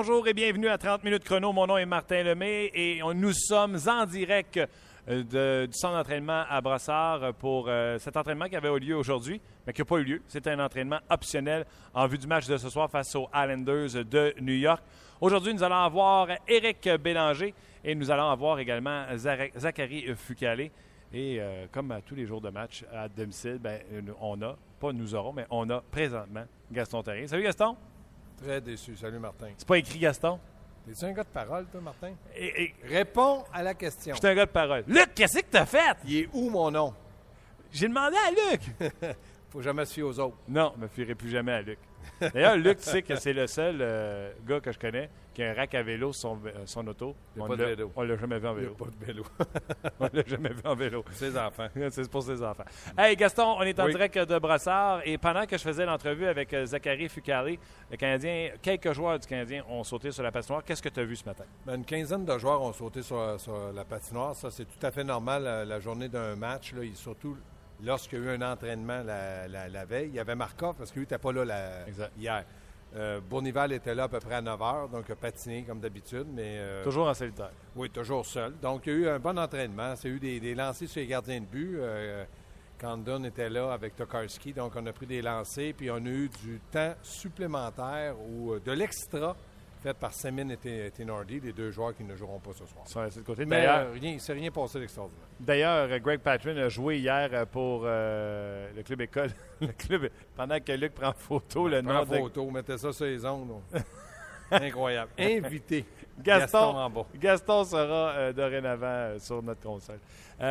Bonjour et bienvenue à 30 minutes chrono. Mon nom est Martin Lemay et nous sommes en direct euh, du centre d'entraînement à Brossard pour euh, cet entraînement qui avait eu lieu aujourd'hui, mais qui n'a pas eu lieu. C'était un entraînement optionnel en vue du match de ce soir face aux Islanders de New York. Aujourd'hui, nous allons avoir Éric Bélanger et nous allons avoir également Zachary Fucalé. Et euh, comme tous les jours de match à domicile, ben, on a, pas nous aurons, mais on a présentement Gaston Terrien. Salut Gaston! Très déçu. Salut, Martin. C'est pas écrit Gaston? T'es-tu un gars de parole, toi, Martin? Et- et- Réponds à la question. Je suis un gars de parole. Luc, qu'est-ce que t'as fait? Il est où mon nom? J'ai demandé à Luc. Faut jamais se fier aux autres. non, je me fierai plus jamais à Luc. D'ailleurs, Luc, tu sais que c'est le seul euh, gars que je connais qui a un rack à vélo sur son, euh, son auto. Il on pas de l'a- vélo. On l'a jamais vu en Il vélo. pas de vélo. on l'a jamais vu en vélo. Ses enfants. C'est pour ses enfants. Hey Gaston, on est en Oui. direct de Brassard et pendant que je faisais l'entrevue avec euh, Zachary Fucali, le Canadien, quelques joueurs du Canadien ont sauté sur la patinoire. Qu'est-ce que tu as vu ce matin? Ben, une quinzaine de joueurs ont sauté sur, sur la patinoire. Ça, c'est tout à fait normal la, la journée d'un match. Là, surtout lorsqu'il y a eu un entraînement la, la- la veille. Il y avait Markov parce que lui n'était pas là la- hier. Euh, Bournival était là à peu près à 9 h, donc a patiné comme d'habitude. Mais, euh, Toujours en solitaire. Oui, toujours seul. Donc, il y a eu un bon entraînement. C'est eu des, des lancers sur les gardiens de but. Euh, Condon était là avec Tokarski. Donc, on a pris des lancers. Puis, on a eu du temps supplémentaire ou euh, de l'extra fait par Semin et Tenardi, les deux joueurs qui ne joueront pas ce soir. De côté. Mais D'ailleurs, euh, rien, il ne s'est rien passé d'extraordinaire. D'ailleurs, euh, Greg Patrin a joué hier euh, pour euh, le club école. le club, pendant que Luc prend photo, le Prends nom la de photo, mettez ça sur les ondes. Incroyable. Invité. Gaston, bas. Gaston sera euh, dorénavant sur notre console.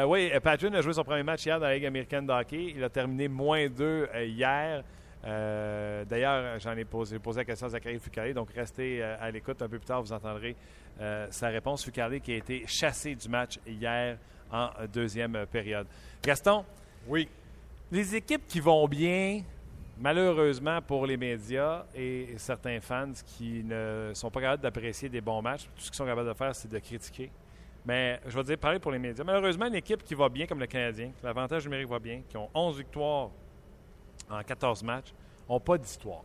Oui, Patrin a joué son premier match hier dans la Ligue américaine de hockey. Il a terminé moins 2 hier. Euh, D'ailleurs, j'en ai posé, posé la question à Zachary Fucalé, donc restez euh, à l'écoute. Un peu plus tard, vous entendrez euh, sa réponse. Fucalé qui a été chassé du match hier en deuxième période. Gaston, Oui. Les équipes qui vont bien, malheureusement pour les médias et certains fans qui ne sont pas capables d'apprécier des bons matchs, tout ce qu'ils sont capables de faire, c'est de critiquer. Mais je vais dire, parler pour les médias. Malheureusement, une équipe qui va bien, comme le Canadien, l'avantage numérique va bien, qui ont 11 victoires en 14 matchs, n'ont pas d'histoire.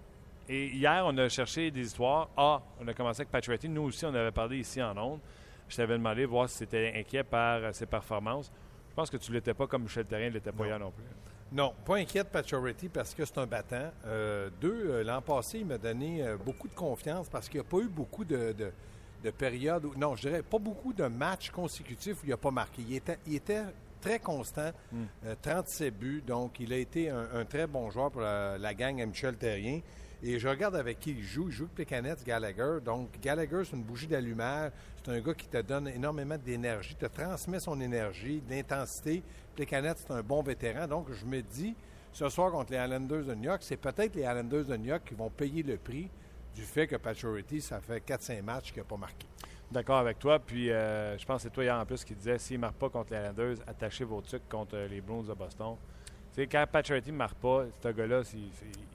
Et hier, on a cherché des histoires. Ah, on a commencé avec Pacioretty. Nous aussi, on avait parlé ici en ondes. Je t'avais demandé de voir si c'était inquiet par euh, ses performances. Je pense que tu ne l'étais pas comme Michel Terrien ne l'était pas Non. hier non plus. Non, pas inquiète Pacioretty parce que c'est un battant. Euh, deux, euh, l'an passé, il m'a donné beaucoup de confiance parce qu'il n'y a pas eu beaucoup de, de- de périodes, où, non, je dirais pas beaucoup de matchs consécutifs où il n'a pas marqué. Il était, il était très constant, euh, 37 buts, donc il a été un, un très bon joueur pour la, la gang à Michel Terrien. Et je regarde avec qui il joue. Il joue avec Plekanec, Gallagher. Donc, Gallagher, c'est une bougie d'allumage. C'est un gars qui te donne énormément d'énergie, te transmet son énergie, de l'intensité. Plekanec, c'est un bon vétéran. Donc, je me dis, ce soir contre les Islanders de New York, c'est peut-être les Islanders de New York qui vont payer le prix du fait que Pacioretty, ça fait 4-5 matchs qu'il n'a pas marqué. D'accord avec toi. Puis euh, je pense que c'est toi hier en plus qui disait s'il ne marque pas contre les Islanders, attachez vos trucs contre euh, les Bruins de Boston. Tu sais, quand Pacioretty ne marque pas, ce gars-là,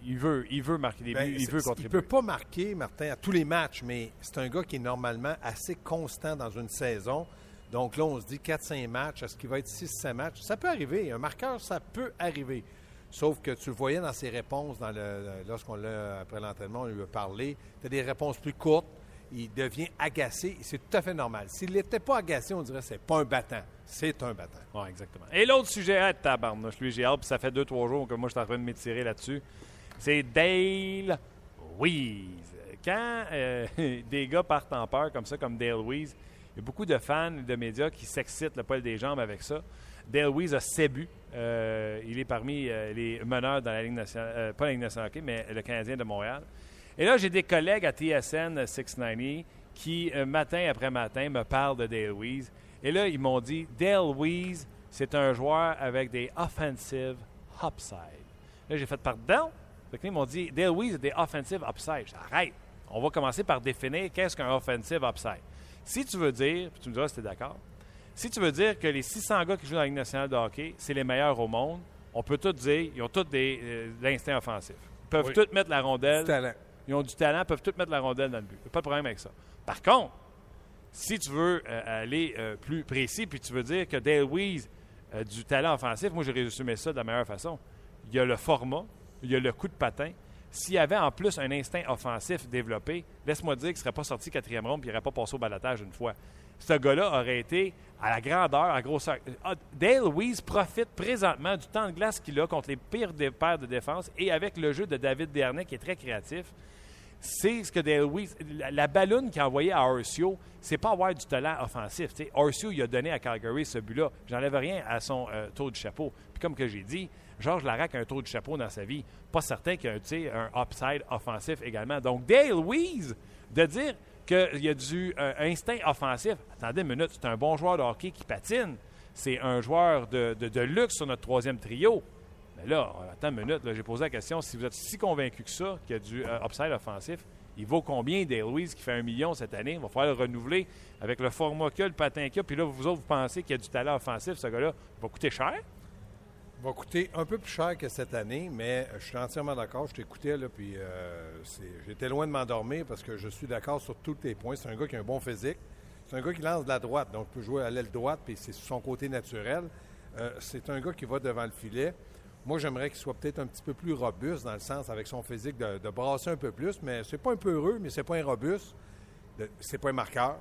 il, veut, il veut marquer des buts, Ben, il c'est- veut Il contribuer. peut pas marquer, Martin, à tous les matchs, mais c'est un gars qui est normalement assez constant dans une saison. Donc là, on se dit 4-5 matchs. Est-ce qu'il va être 6-7 matchs? Ça peut arriver. Un marqueur, ça peut arriver. Sauf que tu le voyais dans ses réponses dans le, lorsqu'on l'a, après l'entraînement, on lui a parlé. Tu as des réponses plus courtes. Il devient agacé. C'est tout à fait normal. S'il n'était pas agacé, on dirait que c'est pas un battant. C'est un battant. Oui, exactement. Et l'autre sujet, ah, tabarnouche, lui, j'ai hâte, puis ça fait deux, trois jours que moi, je suis en train de m'étirer là-dessus. C'est Dale Weiss. Quand euh, des gars partent en peur comme ça, comme Dale Weiss, il y a beaucoup de fans et de médias qui s'excitent le poil des jambes avec ça. Dale Weiss a 7 buts. Euh, il est parmi euh, les meneurs dans la Ligue nationale, pas la Ligue nationale, hockey, mais le Canadien de Montréal. Et là, j'ai des collègues à TSN 690 qui, euh, matin après matin, me parlent de Dale Weiss. Et là, ils m'ont dit Dale Weiss, c'est un joueur avec des offensive upside. Là, j'ai fait pardon? Là, ils m'ont dit Dale Weiss a des offensive upside. Je dis, arrête. On va commencer par définir qu'est-ce qu'un offensive upside. Si tu veux dire, puis tu me diras si tu es d'accord, si tu veux dire que les 600 gars qui jouent dans la Ligue nationale de hockey, c'est les meilleurs au monde, on peut tout dire, ils ont tous des, euh, de l'instinct offensif. Ils peuvent Oui. tous mettre la rondelle. Talent. Ils ont du talent, peuvent tous mettre la rondelle dans le but. Pas de problème avec ça. Par contre, si tu veux euh, aller euh, plus précis, puis tu veux dire que Dale Weiss a du talent offensif, moi j'ai résumé ça de la meilleure façon. Il y a le format, il y a le coup de patin. s'il y avait en plus un instinct offensif développé, laisse-moi dire qu'il ne serait pas sorti quatrième ronde et il n'aurait pas passé au balatage une fois. Ce gars-là aurait été à la grandeur, à la grosseur. Ah, Dale Weiss profite présentement du temps de glace qu'il a contre les pires paires de défense et avec le jeu de David Dernay qui est très créatif. C'est ce que Dale Weiss. La, la qu'il a envoyée à Orcio, c'est pas avoir du talent offensif. T'sais. Il a donné à Calgary ce but-là. J'enlève rien à son euh, taux de chapeau. Puis comme que j'ai dit, Georges Larac a un taux de chapeau dans sa vie. Pas certain qu'il y a un, upside offensif également. Donc, Dale Weiss, de dire qu'il y a du euh, instinct offensif. Attendez une minute, c'est un bon joueur de hockey qui patine. C'est un joueur de, luxe sur notre troisième trio. Mais là, attends une minute, j'ai posé la question, si vous êtes si convaincu que ça, qu'il y a du euh, upside offensif, il vaut combien Dale qui fait un million cette année? Il va falloir le renouveler avec le format qu'il a, le patin qu'il a. Puis là, vous autres, vous pensez qu'il y a du talent offensif, ce gars-là, va coûter cher? va coûter un peu plus cher que cette année, mais je suis entièrement d'accord. Je t'écoutais, là, puis euh, j'étais loin de m'endormir parce que je suis d'accord sur tous tes points. C'est un gars qui a un bon physique. C'est un gars qui lance de la droite, donc peut jouer à l'aile droite, puis c'est son côté naturel. Euh, c'est un gars qui va devant le filet. Moi, j'aimerais qu'il soit peut-être un petit peu plus robuste dans le sens, avec son physique, de, de brasser un peu plus, mais c'est pas un peu heureux, mais c'est pas un robuste. C'est pas un marqueur.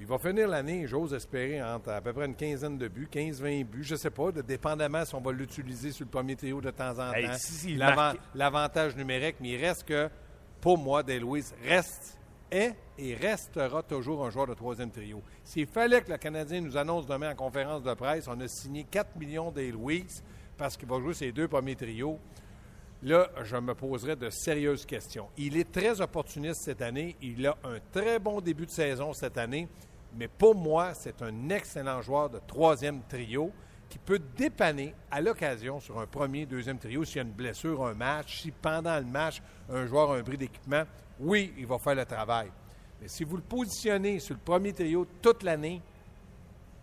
Il va finir l'année, j'ose espérer, entre à peu près une quinzaine de buts, 15-20 buts, je ne sais pas, de, dépendamment si on va l'utiliser sur le premier trio de temps en temps. Hey, si, L'avantage numérique, mais il reste que, pour moi, Louise reste, est et restera toujours un joueur de troisième trio. S'il fallait que le Canadien nous annonce demain en conférence de presse, on a signé 4 millions Louise parce qu'il va jouer ses deux premiers trios, là, je me poserais de sérieuses questions. Il est très opportuniste cette année. Il a un très bon début de saison cette année. Mais pour moi, c'est un excellent joueur de troisième trio qui peut dépanner à l'occasion sur un premier, deuxième trio s'il y a une blessure, un match, si pendant le match, un joueur a un bris d'équipement, oui, il va faire le travail. Mais si vous le positionnez sur le premier trio toute l'année,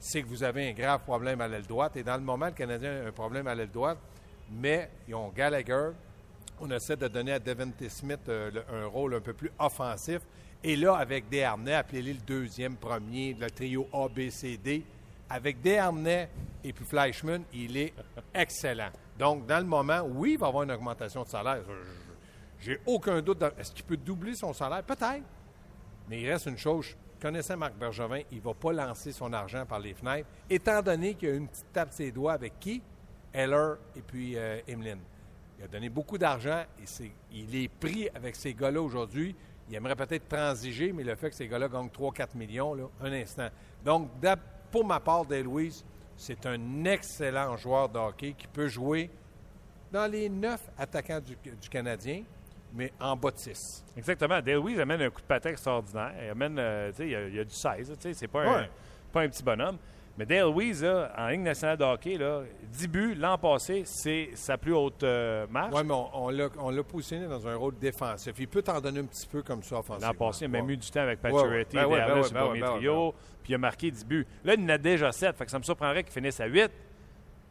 c'est que vous avez un grave problème à l'aile droite. Et dans le moment, le Canadien a un problème à l'aile droite, mais ils ont Gallagher. On essaie de donner à Devante Smith euh, un rôle un peu plus offensif. Et là, avec Desharnais, appelez-le le deuxième, premier, le trio A, B, C, D. Avec Desharnais et puis Fleischmann, il est excellent. Donc, dans le moment, oui, il va avoir une augmentation de salaire. J'ai aucun doute. Est-ce qu'il peut doubler son salaire? Peut-être. Mais il reste une chose. Connaissant Marc Bergevin, il ne va pas lancer son argent par les fenêtres, étant donné qu'il a une petite tape de ses doigts avec qui? Heller et puis euh, Emeline. Il a donné beaucoup d'argent et il est pris avec ces gars-là aujourd'hui il aimerait peut-être transiger, mais le fait que ces gars-là gagnent 3-4 millions, là, un instant. Donc, pour ma part, Louise, c'est un excellent joueur de hockey qui peut jouer dans les neuf attaquants du, Canadien, mais en bas de 6. Exactement. Dale Louise amène un coup de patin extraordinaire. Il amène, euh, il, y a, il y a du 16. C'est pas, un, pas un petit bonhomme. Mais Dale Weiss, en Ligue nationale de hockey, là, 10 buts l'an passé, c'est sa plus haute euh, marche. Oui, mais on, l'a positionné dans un rôle défensif. Il peut t'en donner un petit peu comme ça offensivement. L'an passé, il a même eu du temps avec Pacioretty, ouais, ouais. ben le premier trio, puis il a marqué 10 buts. Là, il en a déjà 7, fait que ça me surprendrait qu'il finisse à 8.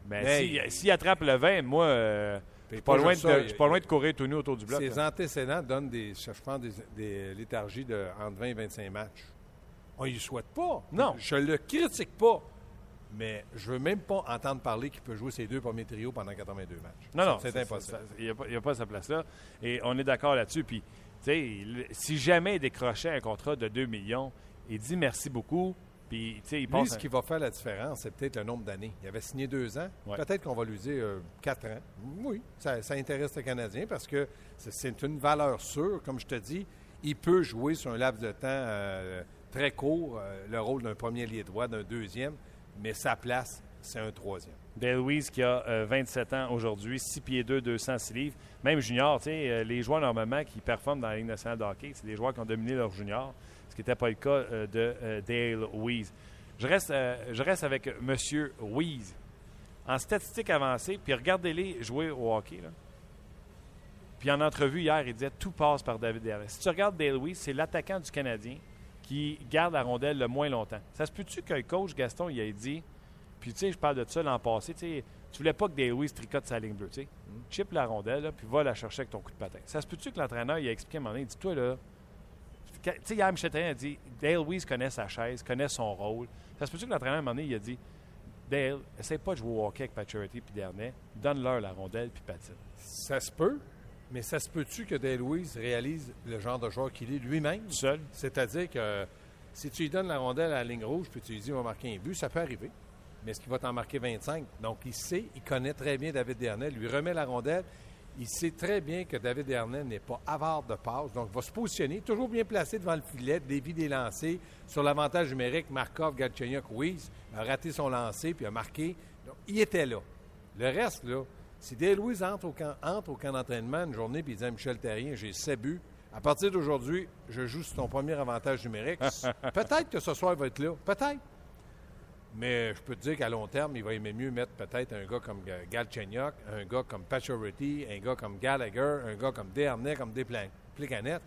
Mais s'il attrape le 20, moi, euh, je ne suis pas, loin de courir tout nu autour du bloc. Ses antécédents donnent, des, je pense, des, des léthargies de entre 20 et 25 matchs. On y souhaite pas. Non. Je le critique pas. Mais je veux même pas entendre parler qu'il peut jouer ses deux premiers trios pendant 82 matchs. Non, non. C'est impossible. Il n'y a, pas sa place là. Et on est d'accord là-dessus. Puis, tu sais, si jamais il décrochait un contrat de 2 millions, il dit merci beaucoup. Puis, tu sais, il pense. ce qui va faire la différence, c'est peut-être le nombre d'années. Il avait signé deux ans. Peut-être qu'on va lui dire euh, quatre ans. Oui, ça, intéresse le Canadien parce que c'est une valeur sûre. Comme je te dis, il peut jouer sur un laps de temps euh, très court euh, le rôle d'un premier lié droit, d'un deuxième mais sa place, c'est un troisième. Dale Louise qui a 27 euh, ans aujourd'hui, 6 pieds 2, 206 livres. Même junior, tu sais, euh, les joueurs normalement qui performent dans la Ligue nationale de hockey, c'est des joueurs qui ont dominé leur junior, ce qui n'était pas le cas euh, de Dale Louise. Je reste, je reste avec M. Louise. En statistique avancée, puis regardez-les jouer au hockey. Là. Puis en entrevue hier, il disait tout passe par David Herrera. Si tu regardes Dale Louise, c'est l'attaquant du Canadien qui garde la rondelle le moins longtemps. Ça se peut-tu que le coach Gaston il ait dit, puis tu sais, je parle de ça l'an passé, tu sais, tu voulais pas que Des Louis tricote sa ligne bleue, tu sais. Mm. Chip la rondelle, puis va la chercher avec ton coup de patin. Ça se peut-tu que l'entraîneur il a expliqué à un moment donné, dis-toi là, tu sais, hier, Michel Therrien a dit, Dale Weiss connaît sa chaise, connaît son rôle. Ça se peut-tu que l'entraîneur, à un moment donné, il a dit, Dale, essaie pas de jouer au hockey avec Paturity puis Dernay, donne-leur la rondelle puis patine. Ça se peut, Mais ça se peut-tu que Dale Louise réalise le genre de joueur qu'il est lui-même? Seul. C'est-à-dire que si tu lui donnes la rondelle à la ligne rouge puis tu lui dis on va marquer un but, ça peut arriver. Mais est-ce qu'il va t'en marquer 25? Donc, il sait, il connaît très bien David Dernay, lui remet la rondelle. Il sait très bien que David Dernay n'est pas avare de passe, donc il va se positionner, toujours bien placé devant le filet, dévie des lancers. Sur l'avantage numérique, Markov, Galchenyuk, Weiss a raté son lancer puis a marqué. Donc, il était là. Le reste, là, si Dale Louise entre au camp, entre au camp d'entraînement une journée et il dit à Michel Terrien, j'ai 7 buts, à partir d'aujourd'hui, je joue sur ton premier avantage numérique. peut-être que ce soir, il va être là. Peut-être. Mais je peux te dire qu'à long terme, il va aimer mieux mettre peut-être un gars comme Galchenyuk, un gars comme Pacioretty, un gars comme Gallagher, un gars comme Dernay, comme Desplicanettes.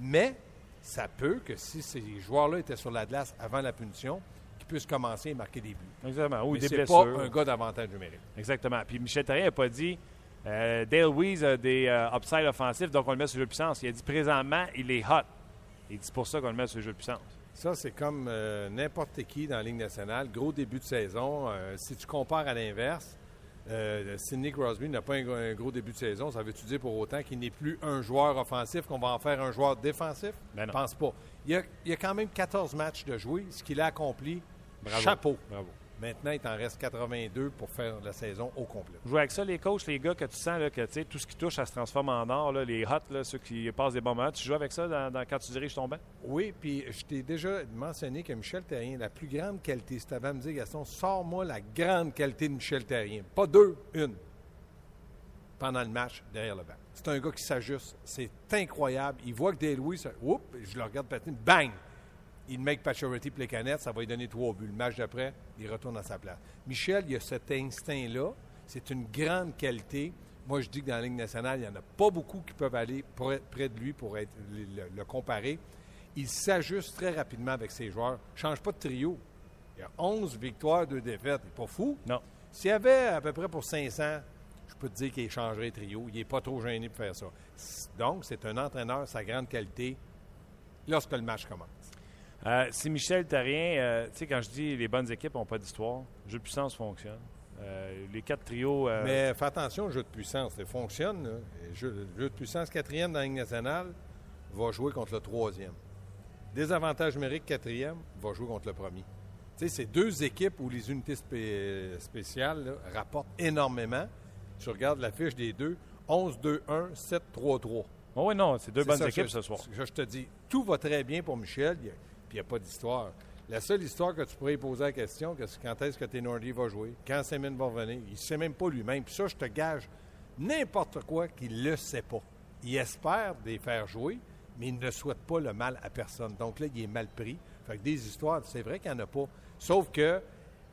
Mais ça peut que si ces joueurs-là étaient sur la glace avant la punition, qu'ils puissent commencer à marquer des buts. Exactement. Ou Mais des blessures. pas un gars d'avantage numérique. Exactement. Puis Michel Therrien n'a pas dit euh, Dale Weiss a des euh, upsides offensifs, donc on le met sur le jeu de puissance. Il a dit présentement, il est hot. Il dit c'est pour ça qu'on le met sur le jeu de puissance. Ça, c'est comme euh, n'importe qui dans la Ligue nationale. Gros début de saison. Euh, si tu compares à l'inverse, euh, Sidney Crosby n'a pas un, gros- un gros début de saison. Ça veut-tu dire pour autant qu'il n'est plus un joueur offensif, qu'on va en faire un joueur défensif? Ben Je non. pense pas. Il y, a, il y a quand même 14 matchs de jouer. Ce qu'il a accompli, Bravo. chapeau. Bravo. Maintenant, il t'en reste 82 pour faire la saison au complet. Jouer avec ça, les coachs, les gars que tu sens là, que tu sais, tout ce qui touche, ça se transforme en or. là, les hot, là, ceux qui passent des bons moments. Tu joues avec ça dans- dans- quand tu diriges ton banc? Oui, puis je t'ai déjà mentionné que Michel Terrien, la plus grande qualité, si tu avais à me dire, Gaston, sors-moi la grande qualité de Michel Terrien. Pas deux, une. Pendant le match, derrière le banc. C'est un gars qui s'ajuste. C'est incroyable. Il voit que Dale Louis, ça- oups, je le regarde patiner, bang! Il make Pacioretty les canettes, ça va lui donner trois buts. Le match d'après, il retourne à sa place. Michel, il a cet instinct-là. C'est une grande qualité. Moi, je dis que dans la Ligue nationale, il n'y en a pas beaucoup qui peuvent aller près, de lui pour être, le, comparer. Il s'ajuste très rapidement avec ses joueurs. Il ne change pas de trio. Il y a 11 victoires, 2 défaites. Il n'est pas fou. Non. S'il y avait à peu près pour 500, je peux te dire qu'il changerait de trio. Il n'est pas trop gêné pour faire ça. Donc, c'est un entraîneur, sa grande qualité, lorsque le match commence. Euh, si Michel Therrien, euh, tu sais, quand je dis les bonnes équipes n'ont pas d'histoire, le jeu de puissance fonctionne. Euh, les quatre trios. euh, Mais fais attention au jeu de puissance. Ça fonctionne. là. Le jeu, de puissance quatrième dans la Ligue nationale va jouer contre le troisième. Désavantage numérique quatrième va jouer contre le premier. Tu sais, c'est deux équipes où les unités spé- spéciales là, rapportent énormément. Tu regardes la fiche des deux 11-2-1, 7-3-3. Oh oui, non, c'est deux bonnes ça, équipes je- ce soir. Je, je te dis, tout va très bien pour Michel, il puis il n'y a pas d'histoire. La seule histoire que tu pourrais poser la question, que c'est quand est-ce que Tenordi va jouer, quand Semin va revenir, il ne sait même pas lui-même. Puis ça, je te gage n'importe quoi qu'il ne le sait pas. Il espère les faire jouer, mais il ne souhaite pas le mal à personne. Donc là, il est mal pris. Fait que des histoires, c'est vrai qu'il n'y en a pas. Sauf que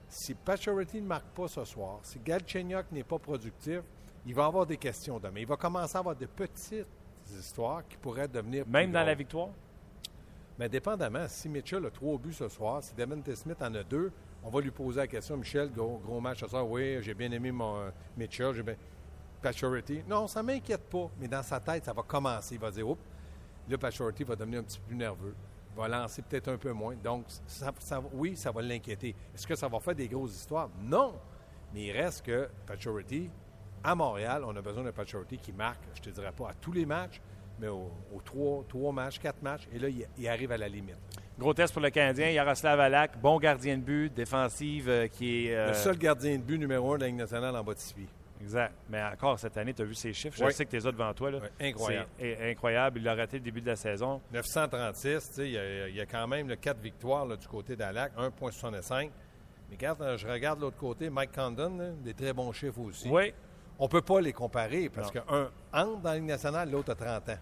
si Pacioretty ne marque pas ce soir, si Galchenyuk n'est pas productif, il va avoir des questions demain. Il va commencer à avoir de petites histoires qui pourraient devenir Même dans la victoire? Mais dépendamment, si Mitchell a trois buts ce soir, si Devin Smith en a deux, on va lui poser la question, Michel, gros, match ce soir, oui, j'ai bien aimé mon euh, Mitchell, j'ai bien... Pacioretty. Non, ça ne m'inquiète pas, mais dans sa tête, ça va commencer. Il va dire, oups, là, Pacioretty va devenir un petit peu plus nerveux, va lancer peut-être un peu moins. Donc, oui, ça va l'inquiéter. Est-ce que ça va faire des grosses histoires? Non! Mais il reste que Pacioretty, à Montréal, on a besoin d'un Pacioretty qui marque, je te dirais pas à tous les matchs, mais aux, aux trois, trois matchs, quatre matchs, et là, il, il arrive à la limite. Gros test pour le Canadien. Yaroslav Alak, bon gardien de but, défensive euh, qui est. euh, Le seul gardien de but numéro un de la Ligue nationale en bas de. Exact. Mais encore cette année, tu as vu ses chiffres? Je Oui. sais que tu les as devant toi. Là. Oui, incroyable. C'est incroyable. Il a raté le début de la saison. 936, tu sais, il y, a- il y a quand même 4 victoires là, du côté d'Alac, 1,65. Mais quand euh, je regarde l'autre côté, Mike Condon, là, des très bons chiffres aussi. Oui. On ne peut pas les comparer parce qu'un entre dans la Ligue nationale, l'autre a 30 ans.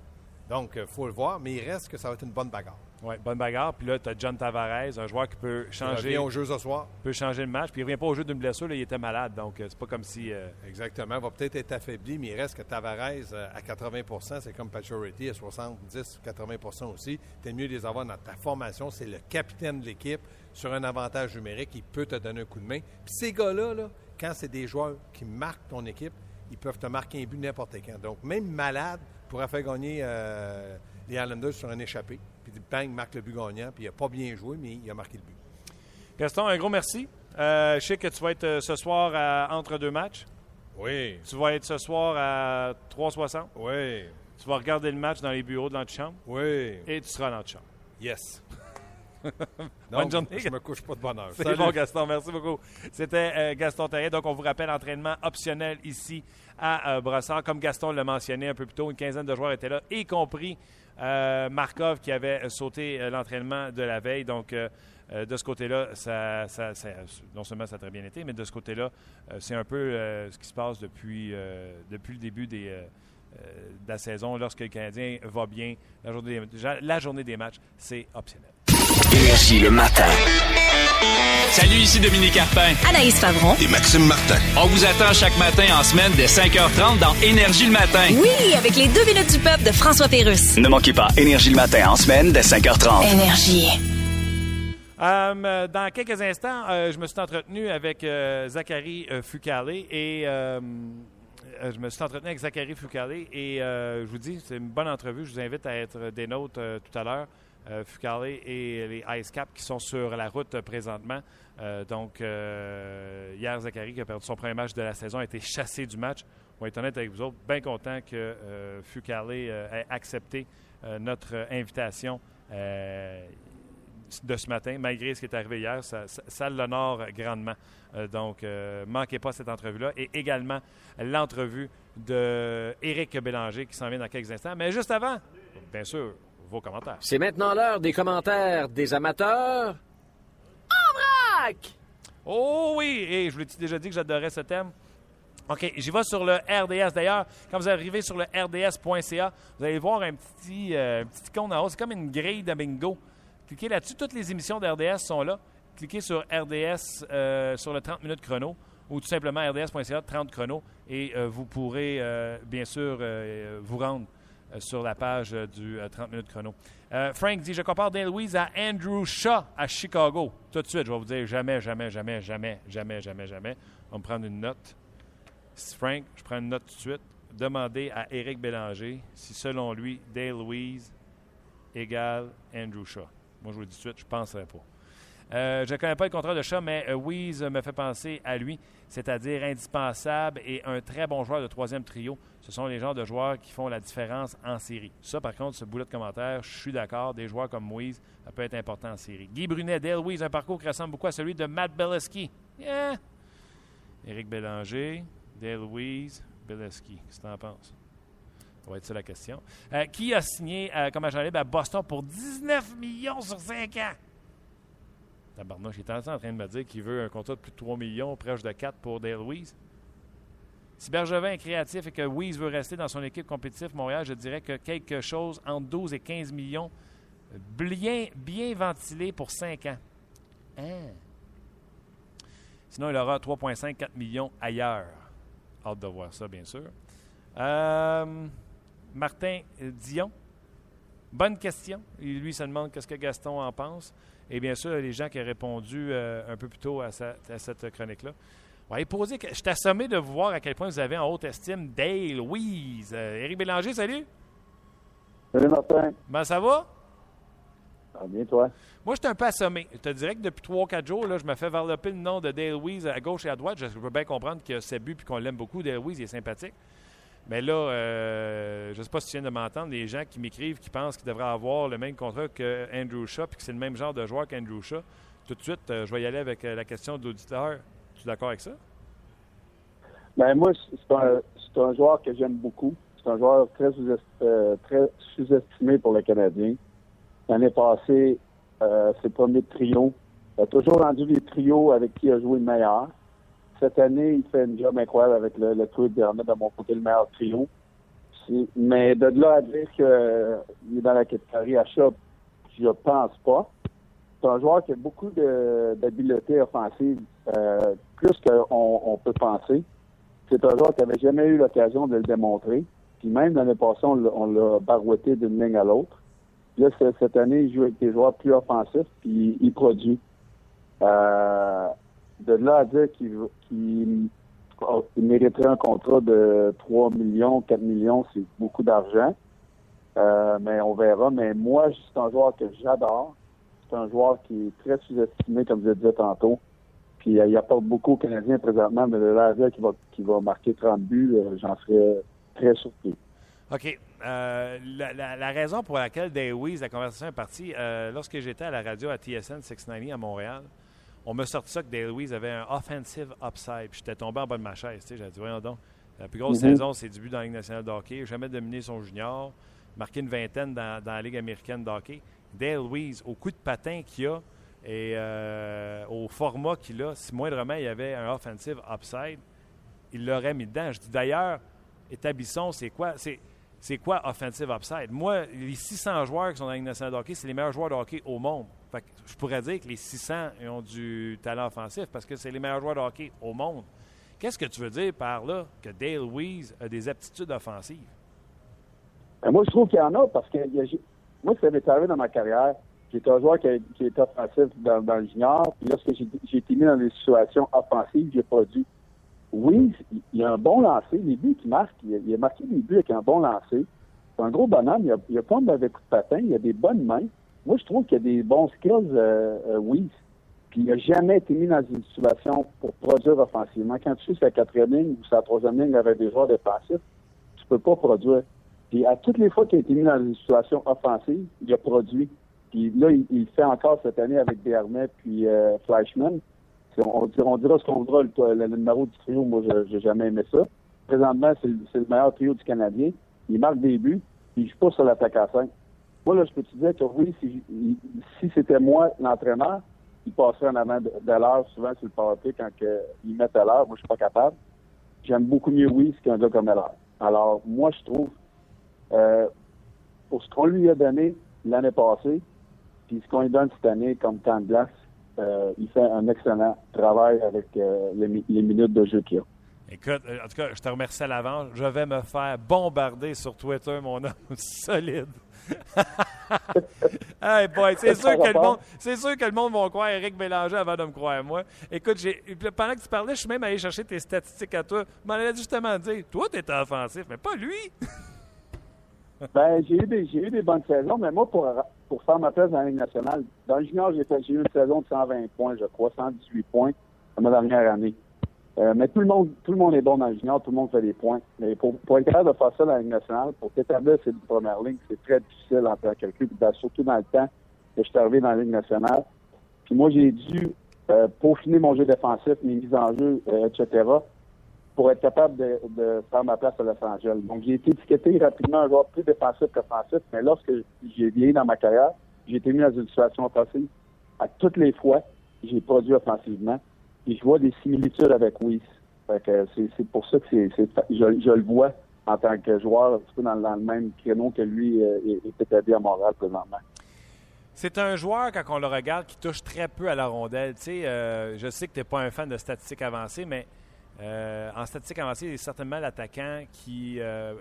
Donc, il faut le voir, mais il reste que ça va être une bonne bagarre. Ouais, bonne bagarre. Puis là, tu as John Tavares, un joueur qui peut Il changer, revient au jeu ce soir. peut changer le match. Puis il revient pas au jeu d'une blessure. Là, il était malade. Donc, euh, c'est pas comme si. euh, Exactement. Il va peut-être être affaibli, mais il reste que Tavares euh, à 80% c'est comme Pacioretty à 70-80% aussi. Tu mieux de les avoir dans ta formation. C'est le capitaine de l'équipe sur un avantage numérique. Il peut te donner un coup de main. Puis ces gars-là, là, quand c'est des joueurs qui marquent ton équipe, ils peuvent te marquer un but n'importe quand. Donc, même malade pourrait faire gagner euh, les Islanders sur un échappé. Puis bang, il marque le but gagnant. Puis il n'a pas bien joué, mais il a marqué le but. Gaston, un gros merci. Euh, je sais que tu vas être euh, ce soir à- entre deux matchs. Oui. Tu vas être ce soir à 3,60. Oui. Tu vas regarder le match dans les bureaux de l'antichambre. Oui. Et tu seras à l'antichambre. Yes. Bonne journée. Je me couche pas de bonne heure. C'est bon, Gaston. Merci beaucoup. C'était euh, Gaston Terrier. Donc, on vous rappelle, entraînement optionnel ici à euh, Brossard. Comme Gaston l'a mentionné un peu plus tôt, une quinzaine de joueurs étaient là, y compris euh, Markov qui avait sauté l'entraînement de la veille. Donc, de ce côté-là, ça, non seulement ça a très bien été, mais de ce côté-là, c'est un peu ce qui se passe depuis, depuis le début des, de la saison. Lorsque le Canadien va bien, la journée la journée des matchs, c'est optionnel. Énergie le matin. Salut, ici Dominique Carpin. Anaïs Favron. Et Maxime Martin. On vous attend chaque matin en semaine dès 5h30 dans Énergie le matin. Oui, avec les deux minutes du peuple de François Pérusse. Ne manquez pas Énergie le matin en semaine dès 5h30. Énergie. Euh, dans quelques instants, euh, je me suis entretenu avec euh, Zachary Fucale et je me suis entretenu avec Zachary Fucale et je vous dis, c'est une bonne entrevue. Je vous invite à être des nôtres tout à l'heure. Euh, Fucale et les Ice Cap qui sont sur la route présentement. Euh, donc, euh, hier, Zachary, qui a perdu son premier match de la saison, a été chassé du match. On va être honnête avec vous autres, bien content que Fucale ait accepté notre invitation de ce matin, malgré ce qui est arrivé hier. Ça, ça, l'honore grandement. donc, manquez pas cette entrevue-là. Et également l'entrevue d'Éric Bélanger qui s'en vient dans quelques instants. Mais juste avant, bien sûr, vos commentaires. C'est maintenant l'heure des commentaires des amateurs. En vrac! Oh oui! Et je vous l'ai déjà dit que j'adorais ce thème? OK, j'y vais sur le RDS. D'ailleurs, quand vous arrivez sur le rds.ca, vous allez voir un petit, euh, petit icône en haut. C'est comme une grille de bingo. Cliquez là-dessus. Toutes les émissions d'RDS sont là. Cliquez sur RDS euh, sur le 30 minutes chrono ou tout simplement rds.ca 30 chrono et euh, vous pourrez bien sûr vous rendre euh, sur la page euh, du 30 euh, minutes chrono. Frank dit Je compare Dale Louise à Andrew Shaw à Chicago. Tout de suite, je vais vous dire jamais, jamais, jamais, jamais, jamais, jamais, jamais. On va me prendre une note. Frank, je prends une note tout de suite. Demandez à Éric Bélanger si, selon lui, Dale Louise égale Andrew Shaw. Moi, je vous dis tout de suite, je ne penserais pas. Euh, je ne connais pas le contrat de chat, mais euh, me fait penser à lui, c'est-à-dire indispensable et un très bon joueur de troisième trio. Ce sont les genres de joueurs qui font la différence en série. Ça, par contre, ce boulet de commentaire, je suis d'accord. Des joueurs comme Weeze, ça peut être important en série. Guy Brunet, Dale Weeze, un parcours qui ressemble beaucoup à celui de Matt Beleski. Yeah! Éric Bélanger, Dale Weeze, Beleski. Qu'est-ce que tu en penses? Ça va être ça la question. Euh, qui a signé comme agent libre à Boston pour 19 millions sur 5 ans? Tabarnouche, il est en train de me dire qu'il veut un contrat de plus de 3 millions, proche de 4 pour Dale Louise. Si Bergevin est créatif et que Weiss veut rester dans son équipe compétitive Montréal, je dirais que quelque chose entre 12 et 15 millions, bien, bien ventilé pour 5 ans. Hein? Sinon, il aura 3,5-4 millions ailleurs. Hâte de voir ça, bien sûr. Euh, Martin Dion, bonne question. Lui se demande qu'est-ce que Gaston en pense. Et bien sûr, les gens qui ont répondu euh, un peu plus tôt à, cette chronique-là. Ouais, je suis assommé de vous voir à quel point vous avez en haute estime Dale, Louise. Euh, Éric Bélanger, salut. Salut Martin. Ben, ça va? Ça va bien, toi? Moi, je suis un peu assommé. Je te dirais que depuis 3-4 jours, là, je me fais varloper le nom de Dale Louise à gauche et à droite. Je peux bien comprendre que c'est but et qu'on l'aime beaucoup. Dale Louise, il est sympathique. Mais là, euh, je ne sais pas si tu viens de m'entendre, les gens qui m'écrivent, qui pensent qu'ils devraient avoir le même contrat que Andrew Shaw, puis que c'est le même genre de joueur qu'Andrew Shaw. Tout de suite, euh, je vais y aller avec euh, la question de l'auditeur. Tu es d'accord avec ça? Ben moi, c'est un, joueur que j'aime beaucoup. C'est un joueur très sous-estimé pour le Canadien. L'année passée, ses premiers trios. Il a toujours rendu des trios avec qui il a joué le meilleur. Cette année, il fait une job incroyable avec le, le tweet de remettre de mon côté le meilleur trio. Mais de là à dire qu'il est dans la catégorie achat, je pense pas. C'est un joueur qui a beaucoup d'habileté offensive, euh, plus qu'on on peut penser. C'est un joueur qui n'avait jamais eu l'occasion de le démontrer. Puis même l'année passée, on l'a barouetté d'une ligne à l'autre. Là, cette année, il joue avec des joueurs plus offensifs, puis il produit. Euh, de là à dire qu'il mériterait un contrat de 3 millions, 4 millions, c'est beaucoup d'argent. Euh, mais on verra. Mais moi, c'est un joueur que j'adore. C'est un joueur qui est très sous-estimé, comme je le disais tantôt. Puis euh, il apporte beaucoup aux Canadiens présentement, mais le Laser qui va, qui va marquer 30 buts, euh, j'en serais très surpris. OK. Euh, la, raison pour laquelle Weiss, la conversation est partie, euh, lorsque j'étais à la radio à TSN 690 à Montréal, on m'a sorti ça que Dale Weiss avait un offensive upside. J'étais tombé en bas de ma chaise. tu sais. J'ai dit, voyons donc, la plus grosse Mhm. saison, c'est le début dans la Ligue nationale de hockey. Jamais dominé son junior, marqué une vingtaine dans, dans la Ligue américaine de hockey. Dale Weiss, au coup de patin qu'il a et euh, au format qu'il a, si moindrement il y avait un offensive upside, il l'aurait mis dedans. Je dis d'ailleurs, établissons, c'est quoi? C'est, c'est quoi offensive upside? Moi, les 600 joueurs qui sont dans la Ligue nationale de hockey, c'est les meilleurs joueurs de hockey au monde. Fait que je pourrais dire que les 600 ils ont du talent offensif parce que c'est les meilleurs joueurs de hockey au monde. Qu'est-ce que tu veux dire par là que Dale Weiss a des aptitudes offensives? Ben, moi, je trouve qu'il y en a parce que moi, ça m'est arrivé dans ma carrière. J'étais un joueur qui, était offensif dans, le junior. Puis lorsque j'ai été mis dans des situations offensives, j'ai produit. Oui, il a un bon lancer. Les buts qu'il marque, il a, marqué des buts avec un bon lancer. C'est un gros bonhomme. Il a, il a pas de mauvais coups de patin. Il a des bonnes mains. Moi, je trouve qu'il a des bons skills, euh, euh, oui. Puis il n'a jamais été mis dans une situation pour produire offensivement. Quand tu sais sa quatrième ligne ou sa troisième ligne avec des joueurs défensifs, tu peux pas produire. Puis à toutes les fois qu'il a été mis dans une situation offensive, il a produit. Puis là, il, fait encore cette année avec Desharnais puis euh, Fleischmann. On, dira- ce qu'on voudra, le, numéro du trio, moi, je n'ai jamais aimé ça. Présentement, c'est le, c'est le meilleur trio du Canadien. Il marque des buts, puis il joue pas sur l'attaque à 5. Moi, là, je peux te dire que oui, si, si c'était moi l'entraîneur, il passerait en avant de, l'heure souvent sur le powerplay quand que, il met à l'heure. Moi, je suis pas capable. J'aime beaucoup mieux Weiss qu'un gars comme Heller. Alors, moi, je trouve, euh, pour ce qu'on lui a donné l'année passée, puis ce qu'on lui donne cette année comme temps de glace, euh, il fait un excellent travail avec euh, les, les minutes de jeu qu'il a. Écoute, euh, en tout cas, je te remercie à l'avance. Je vais me faire bombarder sur Twitter, mon homme. Solide. hey boy, c'est sûr, que le monde, c'est sûr que le monde va croire Eric Bélanger avant de me croire moi. Écoute, j'ai, pendant que tu parlais, je suis même allé chercher tes statistiques à toi. Je m'en allais justement dire, toi, tu étais offensif, mais pas lui. Ben, j'ai eu des, j'ai eu des bonnes saisons, mais moi, pour, pour faire ma place dans la Ligue nationale, dans le junior, j'ai fait, j'ai eu une saison de 120 points, je crois, 118 points dans ma dernière année. Euh, mais tout le monde, tout le monde est bon dans le junior, tout le monde fait des points. Mais pour, être capable de faire ça dans la Ligue nationale, pour t'établir cette première ligne, c'est très difficile en tant que quelqu'un, surtout dans le temps que je suis arrivé dans la Ligue nationale. Puis moi, j'ai dû euh, peaufiner mon jeu défensif, mes mises en jeu, euh, etc., pour être capable de, de faire ma place à Los Angeles. Donc, j'ai été étiqueté rapidement un joueur plus défensif qu'offensif, mais lorsque j'ai vieilli dans ma carrière, j'ai été mis dans une situation offensive. À toutes les fois, j'ai produit offensivement. Je vois des similitudes avec Weiss. C'est, pour ça que je, le vois en tant que joueur, un petit peu dans, le même créneau que lui euh, est, établi à Montréal présentement. C'est un joueur, quand on le regarde, qui touche très peu à la rondelle. Euh, je sais que tu n'es pas un fan de statistiques avancées, mais euh, en statistiques avancées, il est certainement l'attaquant qui euh,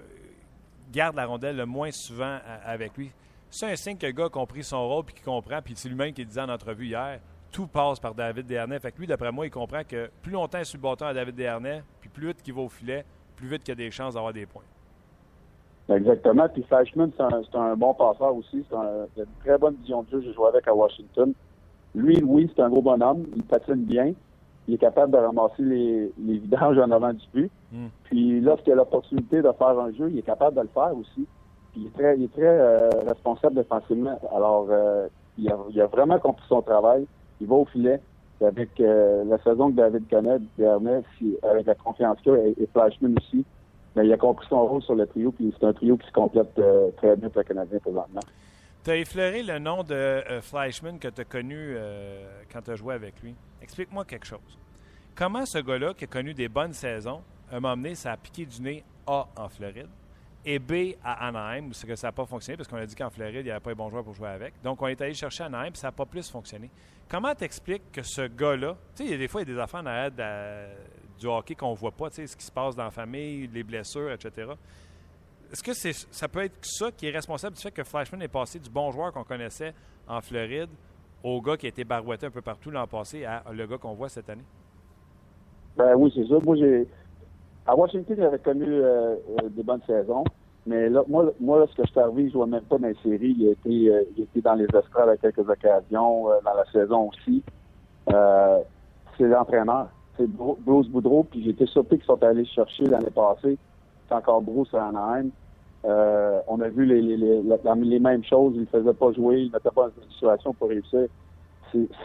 garde la rondelle le moins souvent avec lui. C'est un signe que le gars a compris son rôle puis qu'il comprend, puis c'est lui-même qui le disait en entrevue hier. Tout passe par David Desharnais. Fait que lui, d'après moi, il comprend que plus longtemps il est sur le bâton à David Desharnais, puis plus vite qu'il va au filet, plus vite qu'il a des chances d'avoir des points. Exactement. Puis Flashman, c'est un, un bon passeur aussi. C'est un, une très bonne vision de jeu. J'ai joué avec à Washington. Lui, oui, c'est un gros bonhomme. Il patine bien. Il est capable de ramasser les, les vidanges en avant du but. Mm. Puis lorsqu'il a l'opportunité de faire un jeu, il est capable de le faire aussi. Puis il est très, il est très euh, responsable défensivement. Alors, euh, il, a, il a vraiment compris son travail. Il va au filet. Avec euh, la saison que David connaît, si, avec la confiance qu'il a, et, et aussi, mais il a compris son rôle sur le trio, puis c'est un trio qui se complète euh, très bien pour le Canadien présentement. Tu as effleuré le nom de euh, que tu as connu euh, quand tu as joué avec lui. Explique-moi quelque chose. Comment ce gars-là, qui a connu des bonnes saisons, a m'emmené ça a piqué du nez A en Floride? Et B à Anaheim, c'est que ça n'a pas fonctionné parce qu'on a dit qu'en Floride, il n'y avait pas les bons joueurs pour jouer avec. Donc, on est allé chercher Anaheim, puis ça n'a pas plus fonctionné. Comment t'expliques que ce gars-là, tu sais, il y a des fois, il y a des affaires la- de- du hockey qu'on ne voit pas, tu sais, ce qui se passe dans la famille, les blessures, etc. Est-ce que ça peut être ça qui est responsable du fait que Flashman est passé du bon joueur qu'on connaissait en Floride au gars qui a été barouetté un peu partout l'an passé à le gars qu'on voit cette année? Ben oui, c'est ça. Moi, j'ai. À Washington, j'avais connu euh, euh, des bonnes saisons. Mais là, moi, moi lorsque je suis arrivé, je jouais même pas dans les séries. Il été, euh, il dans les estrades à quelques occasions, euh, dans la saison aussi. Euh, c'est l'entraîneur. C'est Bru- Bruce Boudreau, puis j'étais surpris qu'ils sont allés chercher l'année passée. C'est encore Bruce à Anaheim. Euh, on a vu les, les, les, les mêmes choses. Il ne faisait pas jouer, il ne mettait pas dans une situation pour réussir.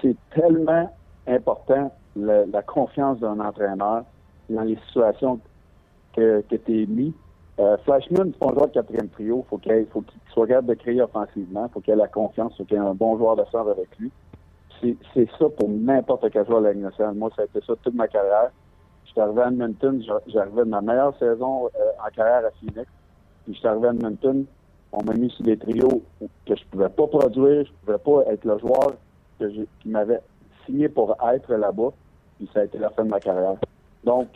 C'est tellement important la confiance d'un entraîneur dans les situations que, que tu es mis. Euh, Flashman, c'est un joueur de quatrième trio. Faut qu'il faut qu'il soit capable de créer offensivement. faut qu'il ait la confiance. faut qu'il ait un bon joueur de centre avec lui. C'est ça pour n'importe quel joueur de la. Moi, ça a été ça toute ma carrière. J'étais arrivé à Edmonton, j'a- j'arrivais de ma meilleure saison euh, en carrière à Phoenix. Puis j'étais arrivé à Edmonton, on m'a mis sur des trios que je pouvais pas produire, je pouvais pas être le joueur que qui m'avait signé pour être là-bas. Puis ça a été la fin de ma carrière. Donc,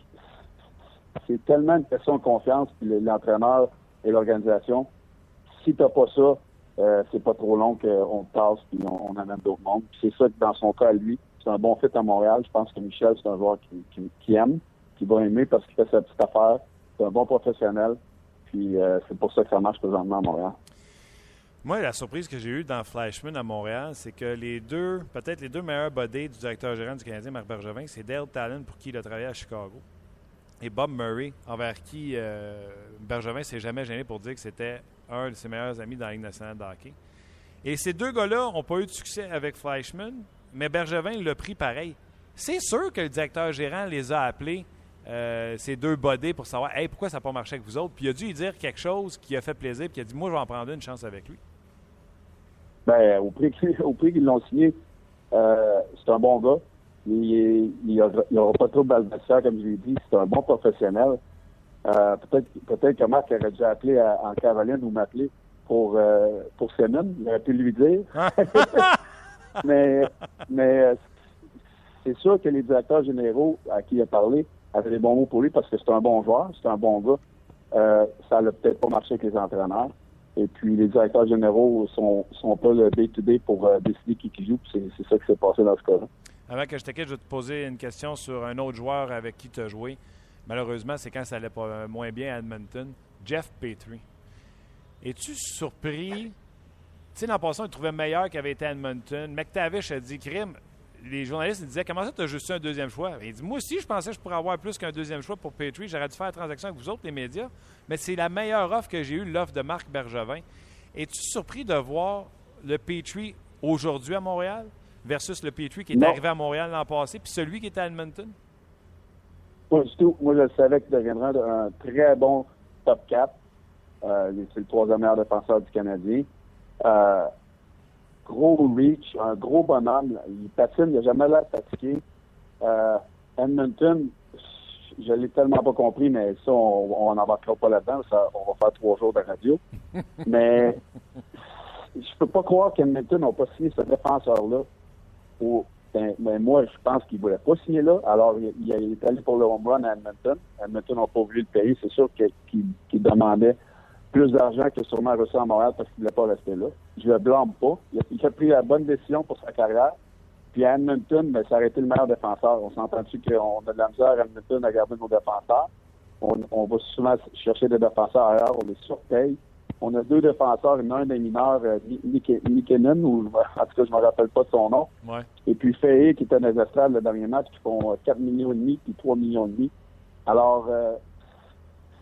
c'est tellement une question de confiance, puis le- l'entraîneur et l'organisation. Si t'as pas ça, euh, c'est pas trop long qu'on passe puis on, amène d'autres mondes. C'est ça que dans son cas, lui, c'est un bon fit à Montréal. Je pense que Michel, c'est un joueur qui, aime, qui va aimer parce qu'il fait sa petite affaire. C'est un bon professionnel. Puis euh, c'est pour ça que ça marche présentement à Montréal. Moi, la surprise que j'ai eue dans Flashman à Montréal, c'est que les deux, peut-être les deux meilleurs buddies du directeur gérant du Canadien, Marc Bergevin, c'est Dale Talon pour qui il a travaillé à Chicago. Et Bob Murray, envers qui euh, Bergevin s'est jamais gêné pour dire que c'était un de ses meilleurs amis dans la Ligue nationale de hockey. Et ces deux gars-là n'ont pas eu de succès avec Fleischmann, mais Bergevin l'a pris pareil. C'est sûr que le directeur gérant les a appelés, euh, ces deux bodés, pour savoir hey, pourquoi ça n'a pas marché avec vous autres? Puis il a dû lui dire quelque chose qui a fait plaisir, puis il a dit Moi, je vais en prendre une chance avec lui. Au prix, qu'ils- au prix qu'ils l'ont signé, euh, c'est un bon gars. Il n'y aura pas trop de d'adversaire, comme je l'ai dit. C'est un bon professionnel. Euh, peut-être peut-être que Marc aurait dû appeler à- en Caroline ou m'appeler pour, euh, pour. Il aurait pu lui dire. mais mais euh, c'est sûr que les directeurs généraux à qui il a parlé avaient des bons mots pour lui parce que c'est un bon joueur, c'est un bon gars. Euh, ça n'a peut-être pas marché avec les entraîneurs. Et puis les directeurs généraux sont, sont pas le day-to-day pour euh, décider qui qui joue. c'est ça qui s'est passé dans ce cas-là. Avant que je te quitte, je vais te poser une question sur un autre joueur avec qui tu as joué. Malheureusement, c'est quand ça allait pas euh, moins bien à Edmonton. Jeff Petrie. Es-tu surpris? Tu sais, l'an passé, on le trouvait meilleur qu'il avait été Edmonton. McTavish a dit, crime, les journalistes disaient, comment ça, tu as juste un deuxième choix? Il dit, moi aussi, je pensais que je pourrais avoir plus qu'un deuxième choix pour Petrie. J'aurais dû faire la transaction avec vous autres, les médias. Mais c'est la meilleure offre que j'ai eue, l'offre de Marc Bergevin. Es-tu surpris de voir le Petrie aujourd'hui à Montréal? Versus le Petrie qui est Non. arrivé à Montréal l'an passé, puis celui qui était à Edmonton? Pas du tout. Moi, je savais qu'il deviendrait un très bon top 4. Euh, c'est le troisième meilleur défenseur du Canadien. Euh, gros reach, un gros bonhomme. Il patine, il n'a jamais l'air fatigué. Euh, Edmonton, je l'ai tellement pas compris, mais ça, on n'embarquera pas là-dedans. On va faire trois jours de radio. mais je peux pas croire qu'Edmonton n'a pas signé ce défenseur-là pour ben, ben, moi, je pense qu'il ne voulait pas signer là. Alors, il, est allé pour le home run à Edmonton. Edmonton n'a pas voulu le payer. C'est sûr qu'il demandait plus d'argent que sûrement reçu à Montréal parce qu'il ne voulait pas rester là. Je le blâme pas. Il a, il a pris la bonne décision pour sa carrière. Puis à Edmonton, ben, ça aurait été le meilleur défenseur. On s'entend-tu qu'on a de la misère à Edmonton à garder nos défenseurs? On, on va souvent chercher des défenseurs ailleurs, on les surpaye. On a deux défenseurs, un des mineurs, euh, Nick- Nikkinen, ou en tout cas, je ne me rappelle pas de son nom. Ouais. Et puis Fayet, qui était dans les Astrales le dernier match, qui font euh, 4 millions et demi puis 3 millions et demi. Alors, euh,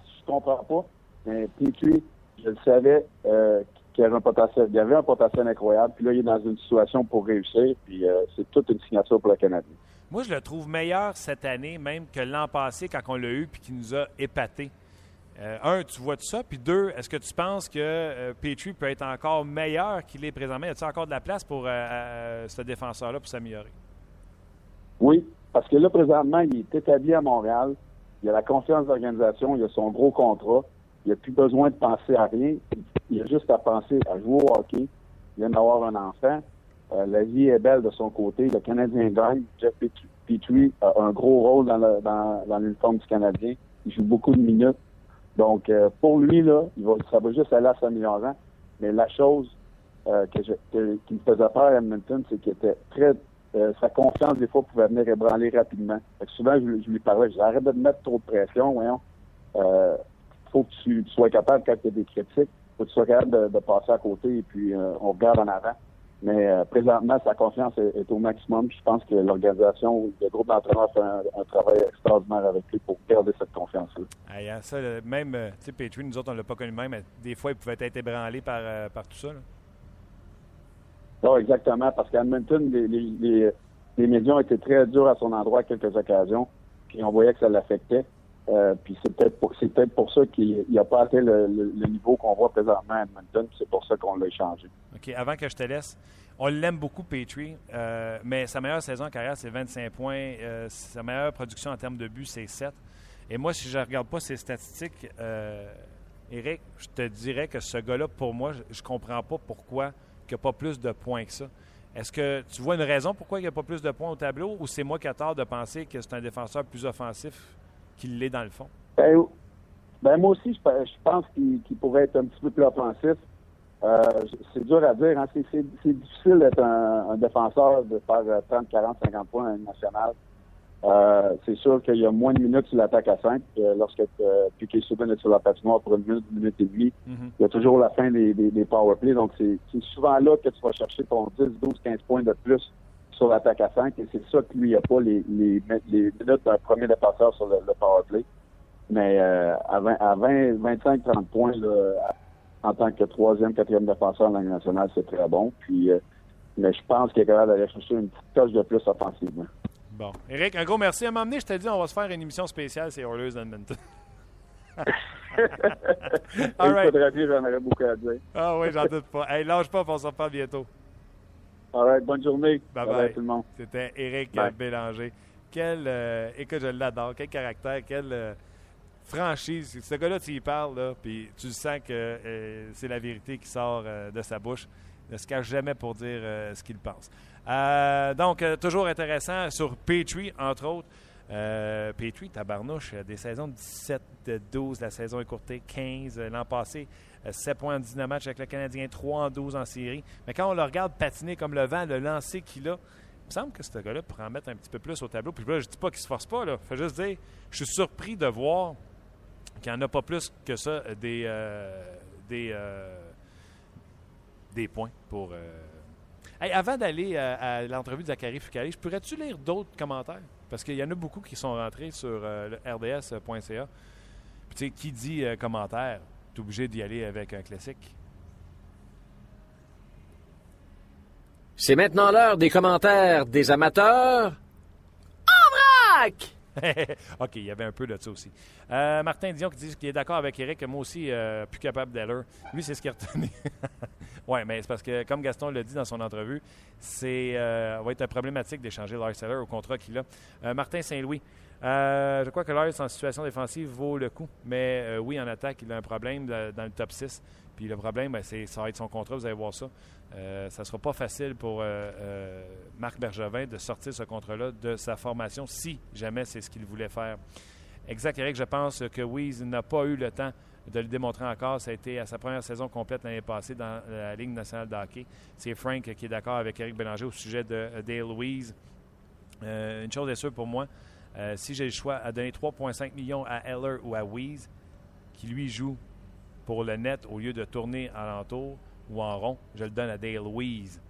je comprends pas. Mais Petrie, je le savais euh, qu'il y avait un potentiel. Il y avait un potentiel incroyable. Puis là, il est dans une situation pour réussir. Puis euh, c'est toute une signature pour le Canadien. Moi, je le trouve meilleur cette année, même que l'an passé, quand on l'a eu puis qu'il nous a épatés. Euh, un, tu vois de ça? Puis deux, est-ce que tu penses que euh, Petrie peut être encore meilleur qu'il est présentement? Y a-t-il encore de la place pour euh, ce défenseur-là pour s'améliorer? Oui, parce que là, présentement, il est établi à Montréal. Il a la confiance de l'organisation. Il a son gros contrat. Il n'a plus besoin de penser à rien. Il a juste à penser à jouer au hockey. Il vient d'avoir un enfant. La vie est belle de son côté. Le Canadien gagne. Jeff Petrie- a un gros rôle dans, le, dans, dans l'uniforme du Canadien. Il joue beaucoup de minutes. Donc, euh, pour lui, là, il va, ça va juste aller à s'améliorant. Mais la chose euh, que je, que- qui me faisait peur à Edmonton, c'est qu'il était très euh, sa confiance, des fois, pouvait venir ébranler rapidement. Fait que souvent, je, lui parlais, je arrête de mettre trop de pression, voyons. Euh, faut que tu, tu sois capable, quand il y a des critiques, faut que tu sois capable de, de passer à côté et puis euh, on regarde en avant. Mais euh, présentement, sa confiance est, est au maximum. Je pense que l'organisation, le groupe d'entraîneurs fait un, un travail extraordinaire avec lui pour garder cette confiance-là. Hein, ça, même, euh, tu sais, Petrie, nous autres, on l'a pas connu même, mais des fois, il pouvait être ébranlé par, euh, par tout ça. là. Non, exactement, parce qu'à Edmonton, les, les, les, les médias ont été très durs à son endroit à quelques occasions, puis on voyait que ça l'affectait. Euh, puis c'est peut-être pour, peut-être pour ça qu'il n'a pas atteint le, niveau qu'on voit présentement à Edmonton, c'est pour ça qu'on l'a échangé. OK, avant que je te laisse, on l'aime beaucoup, Petrie, euh, mais sa meilleure saison en carrière, c'est 25 points. Euh, sa meilleure production en termes de buts, c'est 7. Et moi, si je ne regarde pas ses statistiques, Eric, je te dirais que ce gars-là, pour moi, je ne comprends pas pourquoi il n'y a pas plus de points que ça. Est-ce que tu vois une raison pourquoi il n'y a pas plus de points au tableau ou c'est moi qui ai tort de penser que c'est un défenseur plus offensif qu'il l'est dans le fond? Ben, ben, moi aussi, je, pe- je pense qu'il pourrait être un petit peu plus offensif. Euh, c'est dur à dire. Hein. C'est, difficile d'être un, un défenseur, de faire euh, 30, 40, 50 points en national. Euh, c'est sûr qu'il y a moins de minutes sur l'attaque à 5. Euh, lorsque euh, Piquet Souben est sur la patinoire pour une minute, une minute et demie, Mhm. il y a toujours la fin des, des, des power plays. Donc, c'est, c'est souvent là que tu vas chercher ton 10, 12, 15 points de plus sur l'attaque à 5. Et c'est ça que lui, il n'a pas les, les, les minutes d'un premier défenseur sur le, le power play. Mais euh, à, 20, à 20, 25, 30 points, là, en tant que troisième, quatrième défenseur en Ligue nationale, c'est très bon. Puis, euh, mais je pense qu'il est capable d'aller chercher une petite touche de plus offensivement. Bon. Eric, un gros merci. À donné, je t'ai dit, on va se faire une émission spéciale, c'est Oilers d'Edmonton. All Il right. faudrait bien, j'en aurais beaucoup à dire. Ah oui, j'en doute pas. Hey, lâche pas, on se reparle bientôt. All right, bonne journée. Bye Bye bye. tout le monde. C'était Éric Bye. Bélanger. Quel, euh, écoute, je l'adore. Quel caractère, quelle euh, franchise. Ce gars-là, tu y parles, là, puis tu sens que euh, c'est la vérité qui sort euh, de sa bouche. Il ne se cache jamais pour dire ce qu'il pense. Donc, toujours intéressant sur Petrie, entre autres. Euh, Petrie, tabarnouche, des saisons de 17, de 12, la saison écourtée, 15. euh, L'an passé, 7 points en 19 matchs avec le Canadien, 3 en 12 en série. Mais quand on le regarde patiner comme le vent, le lancer qu'il a, il me semble que ce gars-là pourrait en mettre un petit peu plus au tableau. Puis là, je dis pas qu'il se force pas. Là. Fait juste dire, je suis surpris de voir qu'il n'y en a pas plus que ça euh, des, euh, des, euh, des points pour. euh. Hey, avant d'aller euh, à l'entrevue de Zachary Fucali, pourrais-tu lire d'autres commentaires? Parce qu'il y en a beaucoup qui sont rentrés sur euh, le rds.ca. Puis tu sais, qui dit euh, commentaire, es obligé d'y aller avec un classique. C'est maintenant l'heure des commentaires des amateurs. En vrac! OK, il y avait un peu de ça aussi. Euh, Martin Dion qui dit qu'il est d'accord avec Eric, moi aussi, euh, plus capable d'Eller. Lui, c'est ce qu'il a retenu. oui, mais c'est parce que, comme Gaston l'a dit dans son entrevue, c'est euh, va être problématique d'échanger Lars au contrat qu'il a. Martin Saint-Louis. je crois que Lars, en situation défensive, vaut le coup. Mais oui, en attaque, il a un problème dans le top 6. Puis le problème, ben, c'est, ça va être son contrat, vous allez voir ça. Euh, ça ne sera pas facile pour euh, euh, Marc Bergevin de sortir ce contrat-là de sa formation si jamais c'est ce qu'il voulait faire. Exact, Eric, je pense que Weeze n'a pas eu le temps de le démontrer encore. Ça a été à sa première saison complète l'année passée dans la Ligue nationale de hockey. C'est Frank qui est d'accord avec Eric Bélanger au sujet de Dale Louise. Une chose est sûre pour moi, si j'ai le choix à donner 3,5 millions à Eller ou à Weeze, qui lui joue pour le net au lieu de tourner alentour ou en rond, je le donne à Dale Louise.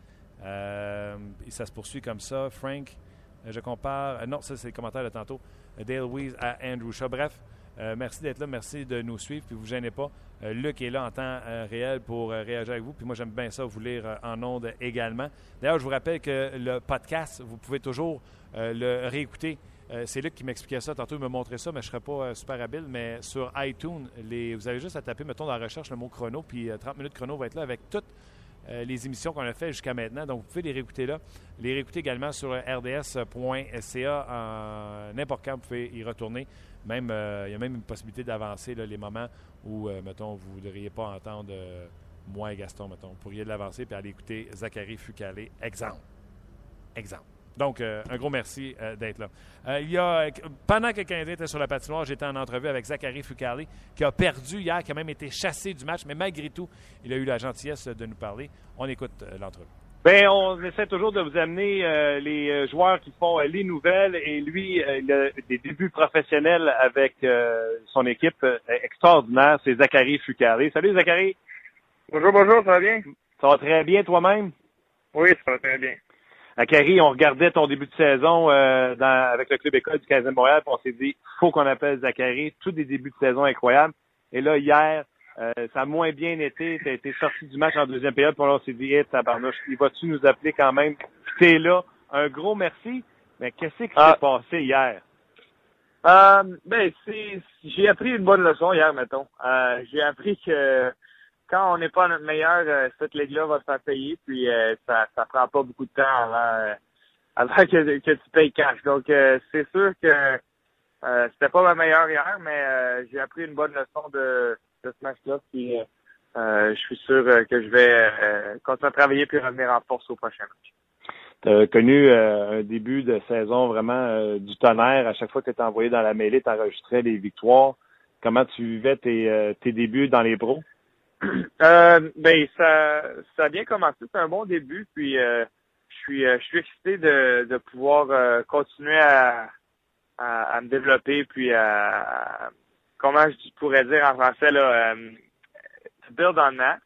Euh, et ça se poursuit comme ça. Frank, euh, je compare. euh, non, ça, c'est le commentaire de tantôt. Dale Louise à Andrew Shaw. Bref, merci d'être là. Merci de nous suivre. Puis vous gênez pas. Euh, Luc est là en temps réel pour réagir avec vous. Puis moi, j'aime bien ça, vous lire en ondes également. D'ailleurs, je vous rappelle que le podcast, vous pouvez toujours le réécouter. Euh, c'est Luc qui m'expliquait ça. Tantôt, il me montrait ça, mais je ne serais pas euh, super habile. Mais sur iTunes, les, vous avez juste à taper, mettons, dans la recherche le mot chrono. Puis euh, 30 minutes chrono va être là avec toutes euh, les émissions qu'on a fait jusqu'à maintenant. Donc, vous pouvez les réécouter là. Les réécouter également sur euh, rds.ca. N'importe quand, vous pouvez y retourner. Même, euh, il y a même une possibilité d'avancer les moments où, euh, mettons, vous ne voudriez pas entendre euh, moi et Gaston, mettons. Vous pourriez l'avancer puis aller écouter Zachary Fucalé. Exemple. Exemple. Donc, euh, un gros merci euh, d'être là. Euh, il y a, pendant que le Canadien était sur la patinoire, j'étais en entrevue avec Zachary Fucali, qui a perdu hier, qui a même été chassé du match, mais malgré tout, il a eu la gentillesse de nous parler. On écoute euh, l'entrevue. Ben, on essaie toujours de vous amener euh, les euh, joueurs qui font euh, les nouvelles et lui, euh, il a des débuts professionnels avec euh, son équipe euh, extraordinaire, c'est Zachary Fucari. Salut Zachary. Bonjour, bonjour, ça va bien? Ça va très bien toi-même? Oui, ça va très bien. Akari, on regardait ton début de saison euh, dans, avec le club école du 15e Montréal, puis on s'est dit, faut qu'on appelle Zachary. Tous des débuts de saison incroyables. Et là, hier, euh, ça a moins bien été. Tu as été sorti du match en deuxième période, puis là, on s'est dit, hey, tabarnouche, il va-tu nous appeler quand même? T'es là. Un gros merci. Mais qu'est-ce qui Ah. s'est passé hier? Euh, ben, c'est, j'ai appris une bonne leçon hier, mettons. Euh, j'ai appris que quand on n'est pas notre meilleur, euh, cette ligue-là va se faire payer, puis euh, ça, ça prend pas beaucoup de temps avant, euh, que, que tu payes cash. Donc, c'est sûr que euh, c'était pas ma meilleure hier, mais j'ai appris une bonne leçon de, ce match-là, puis je suis sûr que je vais continuer à travailler puis revenir en force au prochain match. Tu as connu un début de saison vraiment du tonnerre. À chaque fois que tu envoyé dans la mêlée, tu enregistrais les victoires. Comment tu vivais tes, tes débuts dans les pros? Euh, ben ça, ça a bien commencé. C'est un bon début. Puis euh, je suis, euh, je suis excité de, de pouvoir euh, continuer à, à, à me développer, puis à, comment je pourrais dire en français là, euh, build on that.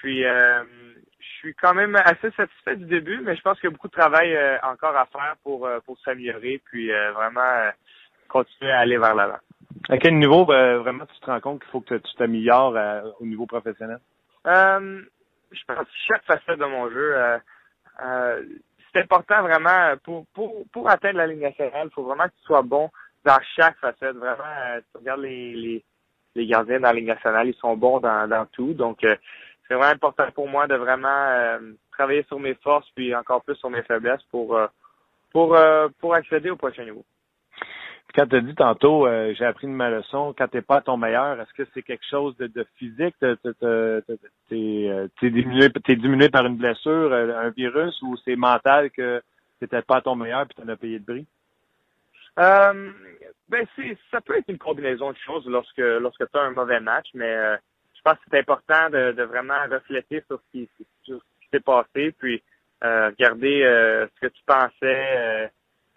Puis je suis quand même assez satisfait du début, mais je pense qu'il y a beaucoup de travail encore à faire pour pour s'améliorer, puis vraiment continuer à aller vers l'avant. À quel niveau vraiment tu te rends compte qu'il faut que tu t'améliores euh, au niveau professionnel? Euh, je pense que chaque facette de mon jeu, euh, c'est important vraiment pour, pour, pour atteindre la ligne nationale, il faut vraiment que tu sois bon dans chaque facette. Vraiment, tu regardes les, les, gardiens dans la ligne nationale, ils sont bons dans, dans tout. Donc, c'est vraiment important pour moi de vraiment travailler sur mes forces puis encore plus sur mes faiblesses pour pour pour accéder au prochain niveau. Quand tu as dit tantôt, euh, j'ai appris de ma leçon, quand t'es pas à ton meilleur, est-ce que c'est quelque chose de, physique? Euh, t'es diminué, par une blessure, euh, un virus, ou c'est mental que t'étais pas à ton meilleur puis t'en as payé de bris? Euh, ben ça peut être une combinaison de choses lorsque lorsque tu as un mauvais match, mais je pense que c'est important de, vraiment refléter sur ce qui, qui s'est passé, puis regarder ce que tu pensais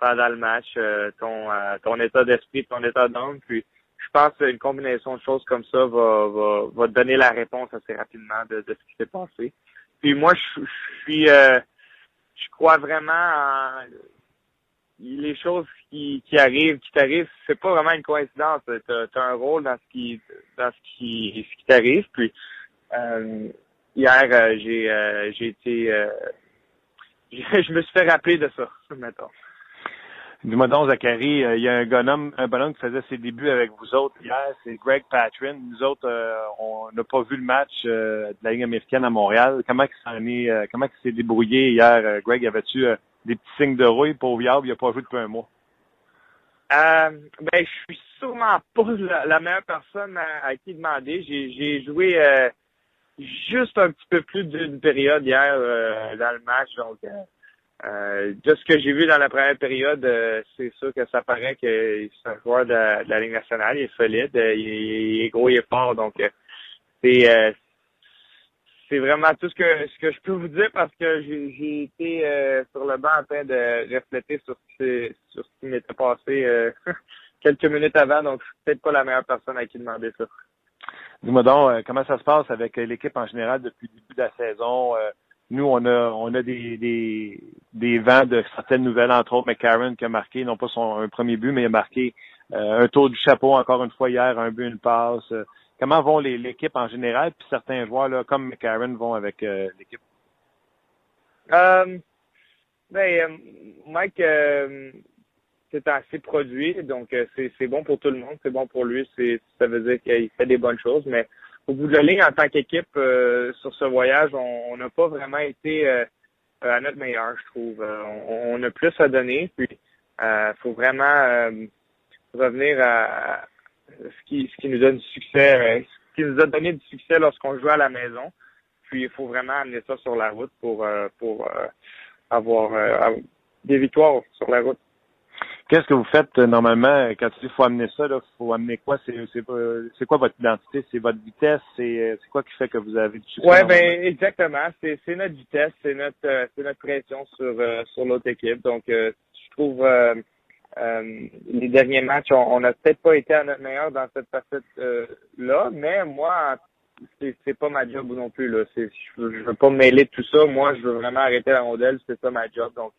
pendant le match, euh, ton euh, ton état d'esprit, ton état d'âme, puis je pense qu'une combinaison de choses comme ça va, va, va donner la réponse assez rapidement de, de ce qui s'est passé. Puis moi, je, suis euh, je crois vraiment en les choses qui, qui arrivent, qui t'arrivent, c'est pas vraiment une coïncidence. T'as as un rôle dans ce qui dans ce qui ce qui t'arrive. Puis hier, j'ai j'ai été je me suis fait rappeler de ça, mettons. Dis-moi donc, Zachary, euh, il y a un bonhomme, un bonhomme qui faisait ses débuts avec vous autres hier, c'est Greg Patrin. Nous autres, euh, on n'a pas vu le match euh, de la Ligue américaine à Montréal. Comment il s'en est, comment il s'est débrouillé hier, Greg? Avais-tu des petits signes de rouille pour Viable? Il n'a pas joué depuis un mois. Ben, je suis sûrement pas la, la meilleure personne à, à qui demander. J'ai joué juste un petit peu plus d'une période hier dans le match, donc euh, de ce que j'ai vu dans la première période, euh, c'est sûr que ça paraît que c'est un joueur de, la- Ligue nationale, il est solide, euh, il, est- gros, il est fort, donc euh, c'est c'est vraiment tout ce que ce que je peux vous dire parce que j'ai été sur le banc en train de refléter sur ce qui, sur ce qui m'était passé quelques minutes avant, donc je suis peut-être pas la meilleure personne à qui demander ça. Dis-moi donc, comment ça se passe avec l'équipe en général depuis le début de la saison? Nous, on a on a des, des, des vents de certaines nouvelles, entre autres McCarron qui a marqué, non pas son premier but, mais a marqué euh, un tour du chapeau encore une fois hier, un but, une passe. Euh, comment vont l'équipe en général? Puis certains joueurs là, comme McCarron vont avec euh, l'équipe? Euh, ben, euh, Mike, euh, c'est assez produit, donc c'est bon pour tout le monde, c'est bon pour lui, ça veut dire qu'il fait des bonnes choses, mais au bout de la ligne, en tant qu'équipe, sur ce voyage, on n'a pas vraiment été à notre meilleur, je trouve. Euh, on, a plus à donner, puis euh, faut vraiment euh, revenir à, ce qui ce qui nous donne du succès, euh, ce qui nous a donné du succès lorsqu'on jouait à la maison. Puis il faut vraiment amener ça sur la route pour euh, pour euh, euh, avoir des victoires sur la route. Qu'est-ce que vous faites euh, normalement quand tu dis faut amener ça? Il faut amener quoi? C'est euh, c'est quoi votre identité? C'est votre vitesse? C'est euh, c'est quoi qui fait que vous avez du succès? Ouais, normalement? ben exactement. C'est notre vitesse, c'est notre euh, c'est notre pression sur euh, sur l'autre équipe. Donc euh, je trouve les derniers matchs, on n'a peut-être pas été à notre meilleur dans cette facette euh, là, mais moi c'est pas ma job non plus. Là. Je veux, je veux pas me mêler de tout ça. Moi, je veux vraiment arrêter la rondelle. C'est ça ma job. Donc,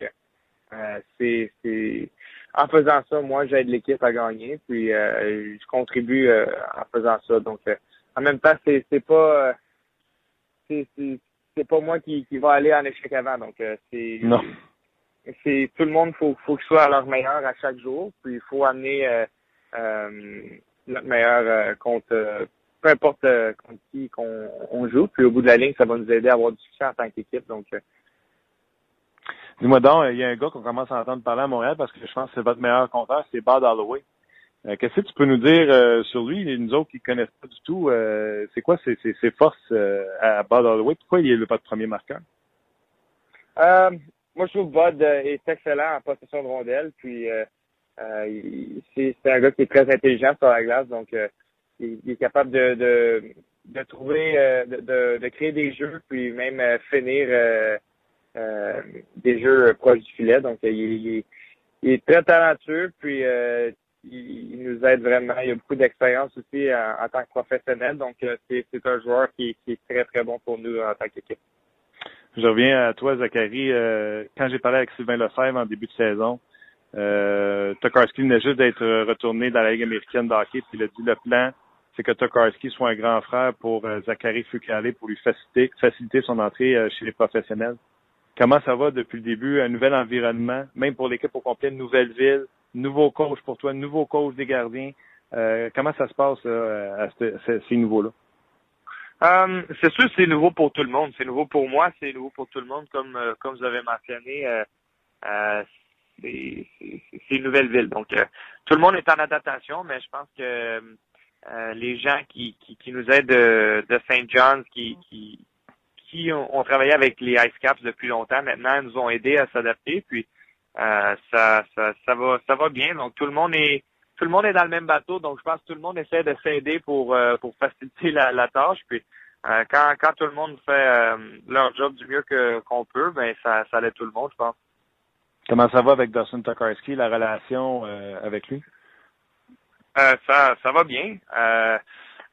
c'est c'est en faisant ça, moi, j'aide l'équipe à gagner. Puis, euh, je contribue euh, en faisant ça. Donc, euh, en même temps, c'est c'est pas euh, c'est c'est pas moi qui, qui va aller en échec avant. Donc, euh, c'est Non. c'est tout le monde faut faut qu'ils soient à leur meilleur à chaque jour puis il faut amener euh, euh, notre meilleur euh, contre euh, peu importe euh, contre qui qu'on on joue puis au bout de la ligne ça va nous aider à avoir du succès en tant qu'équipe donc euh, Dis-moi donc, il y a un gars qu'on commence à entendre parler à Montréal parce que je pense que c'est votre meilleur compteur, c'est Bud Holloway. Euh, Qu'est-ce que tu peux nous dire euh, sur lui, nous autres qui ne connaissent pas du tout? euh, c'est quoi ses, ses, ses forces euh, à Bud Holloway? Pourquoi il est le, votre premier marqueur? Euh, moi, je trouve Bud euh, est excellent en possession de rondelle. Puis, euh, euh, c'est un gars qui est très intelligent sur la glace. Donc, euh, il, il est capable de, de, de trouver, euh, de, de, de créer des jeux, puis même euh, finir euh, euh, des jeux proches du filet. Donc, euh, il, il est- il est très talentueux. Puis, euh, il, nous aide vraiment. Il a beaucoup d'expérience aussi en, tant que professionnel. Donc, euh, c'est un joueur qui, est très, très bon pour nous en tant qu'équipe. Je reviens à toi, Zachary. Euh, quand j'ai parlé avec Sylvain Lefebvre en début de saison, euh, Tokarski venait juste d'être retourné dans la Ligue américaine de hockey, puis il a dit le plan, c'est que Tokarski soit un grand frère pour euh, Zachary Fukale pour lui faciliter, faciliter son entrée euh, chez les professionnels. Comment ça va depuis le début? Un nouvel environnement, même pour l'équipe au complet, une nouvelle ville, nouveau coach pour toi, nouveau coach des gardiens. Euh, comment ça se passe à ce- ce- ces niveaux-là? Euh, c'est sûr, c'est nouveau pour tout le monde. C'est nouveau pour moi, c'est nouveau pour tout le monde, comme euh, comme vous avez mentionné. Euh, c'est une nouvelle ville, donc tout le monde est en adaptation, mais je pense que les gens qui, qui, qui nous aident de, de St. John's, qui qui qui ont, ont travaillé avec les Ice Caps depuis longtemps, maintenant nous ont aidés à s'adapter, puis euh, ça, ça ça va ça va bien. Donc tout le monde est tout le monde est dans le même bateau, donc je pense que tout le monde essaie de s'aider pour euh, pour faciliter la, la tâche. Puis euh, quand quand tout le monde fait leur job du mieux que qu'on peut, ben ça ça aide tout le monde, je pense. Comment ça va avec Dawson Tokarski, la relation avec lui? Ça ça va bien.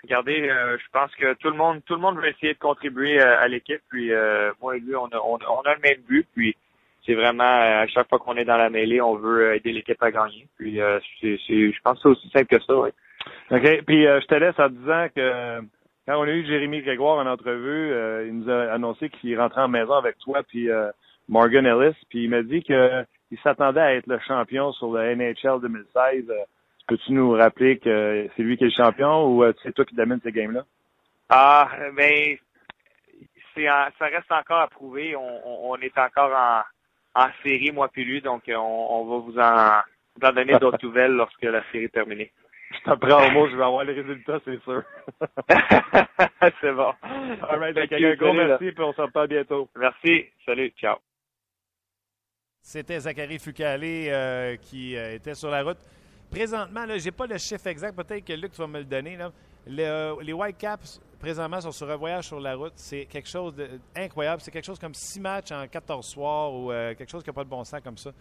Euh, regardez, euh, je pense que tout le monde tout le monde veut essayer de contribuer euh, à l'équipe. Puis euh, moi et lui, on a on, on a le même but. Puis c'est vraiment euh, à chaque fois qu'on est dans la mêlée, on veut aider l'équipe à gagner. Puis euh, c'est c'est je pense que c'est aussi simple que ça. Oui. OK. Puis euh, je te laisse en disant que quand on a eu Jérémy Grégoire en entrevue, euh, il nous a annoncé qu'il rentrait en maison avec toi puis euh, Morgan Ellis. Puis il m'a dit que il s'attendait à être le champion sur le NHL 2016. Peux-tu nous rappeler que c'est lui qui est le champion ou euh, c'est toi qui domine ces games-là? Ah, ben, c'est en- ça reste encore à prouver. On, on- on est encore en, en série, moi puis lui, donc euh, on, on va vous en, vous en donner d'autres nouvelles lorsque la série est terminée. Je t'apprends au mot, je vais avoir les résultats, c'est sûr. c'est bon. All right, donc, you, un gros merci puis on se reparle bientôt. Merci. Salut. Ciao. C'était Zachary Fucale euh, qui euh, était sur la route. Présentement, je n'ai pas le chiffre exact. Peut-être que Luc, tu vas me le donner. Là. Le- euh, les Whitecaps, présentement, sont sur un voyage sur la route. C'est quelque chose d'incroyable. C'est quelque chose comme six matchs en 14 soirs ou euh, quelque chose qui n'a pas de bon sens comme ça.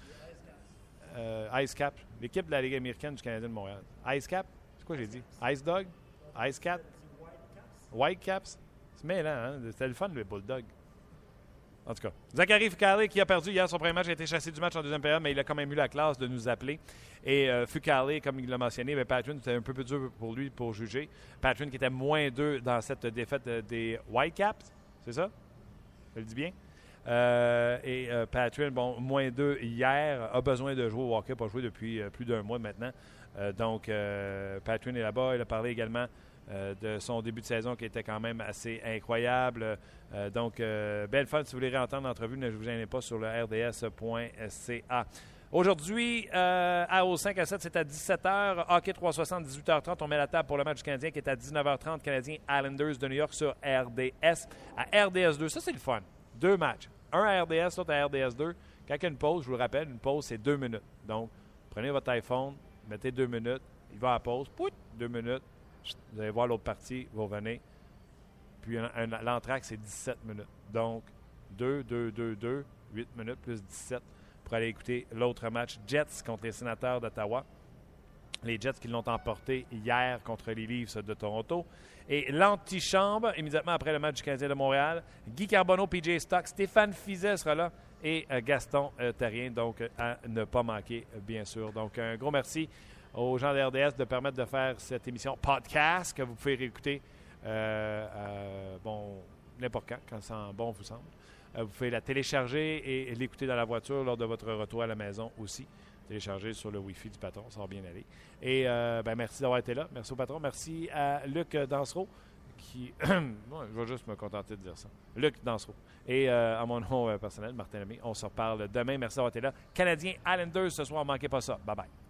Euh, Ice Cap, l'équipe de la Ligue américaine du Canadien de Montréal. Ice Cap, c'est quoi j'ai dit? Ice Dog? Ice Cat? Whitecaps? C'est mêlant, hein? C'était le fun, le Bulldog. En tout cas, Zachary Fucale qui a perdu hier son premier match, a été chassé du match en deuxième période, mais il a quand même eu la classe de nous appeler. Et euh, comme il l'a mentionné, mais Patrick, c'était un peu plus dur pour lui pour juger. Patrick qui était moins 2 dans cette défaite euh, des Whitecaps, c'est ça? Je le dis bien? Euh, et euh, Patrick, bon, moins 2 hier, a besoin de jouer au hockey, pas joué depuis plus d'un mois maintenant. Donc, Patrick est là-bas. Il a parlé également euh, de son début de saison qui était quand même assez incroyable. Euh, donc, euh, belle fun. Si vous voulez réentendre l'entrevue, ne vous gênez pas sur le rds.ca. Aujourd'hui, euh, à au 5 à 7, c'est à 17h. Hockey 360, 18h30. On met la table pour le match du Canadien qui est à 19h30. Canadien Islanders de New York sur RDS. À RDS 2, ça c'est le fun. Deux matchs. Un à RDS, l'autre à RDS 2. Quand il y a une pause, je vous le rappelle, une pause c'est deux minutes. Donc, prenez votre iPhone, mettez deux minutes, il va à pause, pout, deux minutes. Vous allez voir l'autre partie, vous revenez. Puis l'entraque, c'est 17 minutes. Donc, 2, 2, 2, 2, 8 minutes plus 17 pour aller écouter l'autre match Jets contre les sénateurs d'Ottawa. Les Jets qui l'ont emporté hier contre les Leafs de Toronto. Et l'antichambre, immédiatement après le match du Canadien de Montréal, Guy Carbonneau, PJ Stock, Stéphane Fizet sera là et euh, Gaston euh, Terrien, donc à ne pas manquer, euh, bien sûr. Donc, un gros merci aux gens de RDS de permettre de faire cette émission podcast que vous pouvez réécouter, euh, bon, n'importe quand, quand ça bon vous semble. Euh, vous pouvez la télécharger et l'écouter dans la voiture lors de votre retour à la maison aussi. Télécharger sur le Wi-Fi du patron, ça va bien aller. Et euh, ben, merci d'avoir été là. Merci au patron. Merci à Luc Dansereau qui. Je vais juste me contenter de dire ça. Luc Dansereau. Et à mon nom personnel, Martin Lemay, on se reparle demain. Merci d'avoir été là. Canadien Islanders ce soir, manquez pas ça. Bye bye.